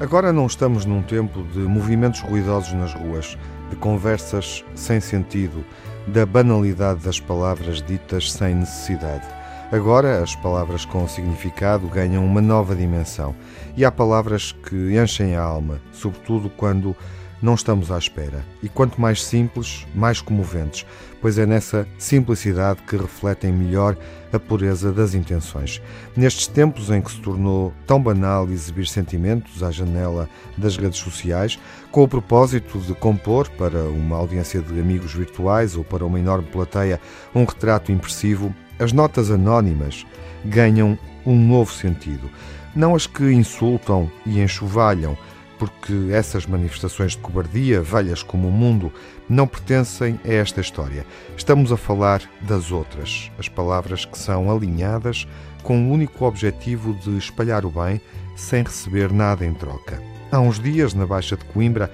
Agora não estamos num tempo de movimentos ruidosos nas ruas, de conversas sem sentido, da banalidade das palavras ditas sem necessidade. Agora as palavras com significado ganham uma nova dimensão e há palavras que enchem a alma, sobretudo quando não estamos à espera. E quanto mais simples, mais comoventes, pois é nessa simplicidade que refletem melhor a pureza das intenções. Nestes tempos em que se tornou tão banal exibir sentimentos à janela das redes sociais, com o propósito de compor para uma audiência de amigos virtuais ou para uma enorme plateia um retrato impressivo, as notas anónimas ganham um novo sentido. Não as que insultam e enxovalham, porque essas manifestações de cobardia, velhas como o mundo, não pertencem a esta história. Estamos a falar das outras, as palavras que são alinhadas com o único objetivo de espalhar o bem sem receber nada em troca. Há uns dias, na Baixa de Coimbra,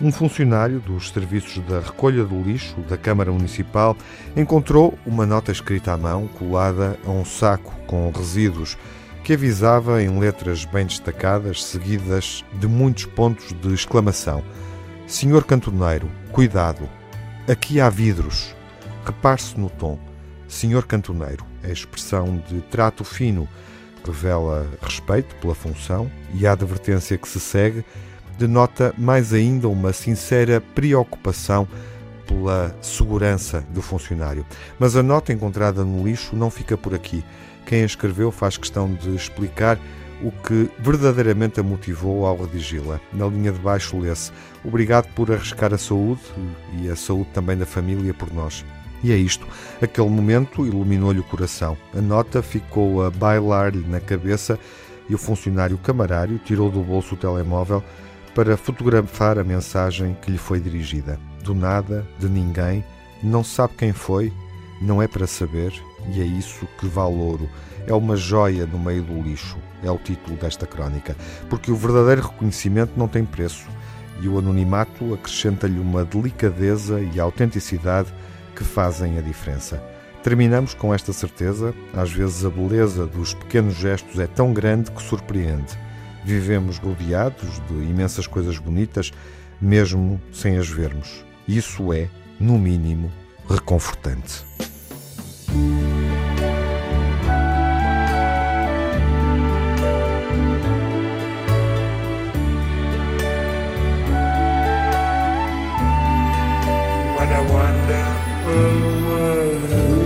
um funcionário dos serviços da recolha do lixo da Câmara Municipal encontrou uma nota escrita à mão colada a um saco com resíduos que avisava em letras bem destacadas, seguidas de muitos pontos de exclamação: Senhor cantoneiro, cuidado! Aqui há vidros. Repare-se no tom. Senhor cantoneiro, a expressão de trato fino revela respeito pela função e a advertência que se segue denota mais ainda uma sincera preocupação pela segurança do funcionário. Mas a nota encontrada no lixo não fica por aqui. Quem a escreveu faz questão de explicar o que verdadeiramente a motivou ao redigi-la. Na linha de baixo lê-se: Obrigado por arriscar a saúde e a saúde também da família por nós. E é isto. Aquele momento iluminou-lhe o coração. A nota ficou a bailar-lhe na cabeça e o funcionário camarário tirou do bolso o telemóvel para fotografar a mensagem que lhe foi dirigida. Do nada, de ninguém, não sabe quem foi, não é para saber, e é isso que vale ouro. É uma joia no meio do lixo, é o título desta crónica, porque o verdadeiro reconhecimento não tem preço e o anonimato acrescenta-lhe uma delicadeza e autenticidade que fazem a diferença. Terminamos com esta certeza: às vezes a beleza dos pequenos gestos é tão grande que surpreende. Vivemos rodeados de imensas coisas bonitas, mesmo sem as vermos. Isso é, no mínimo, reconfortante. What a wonderful world.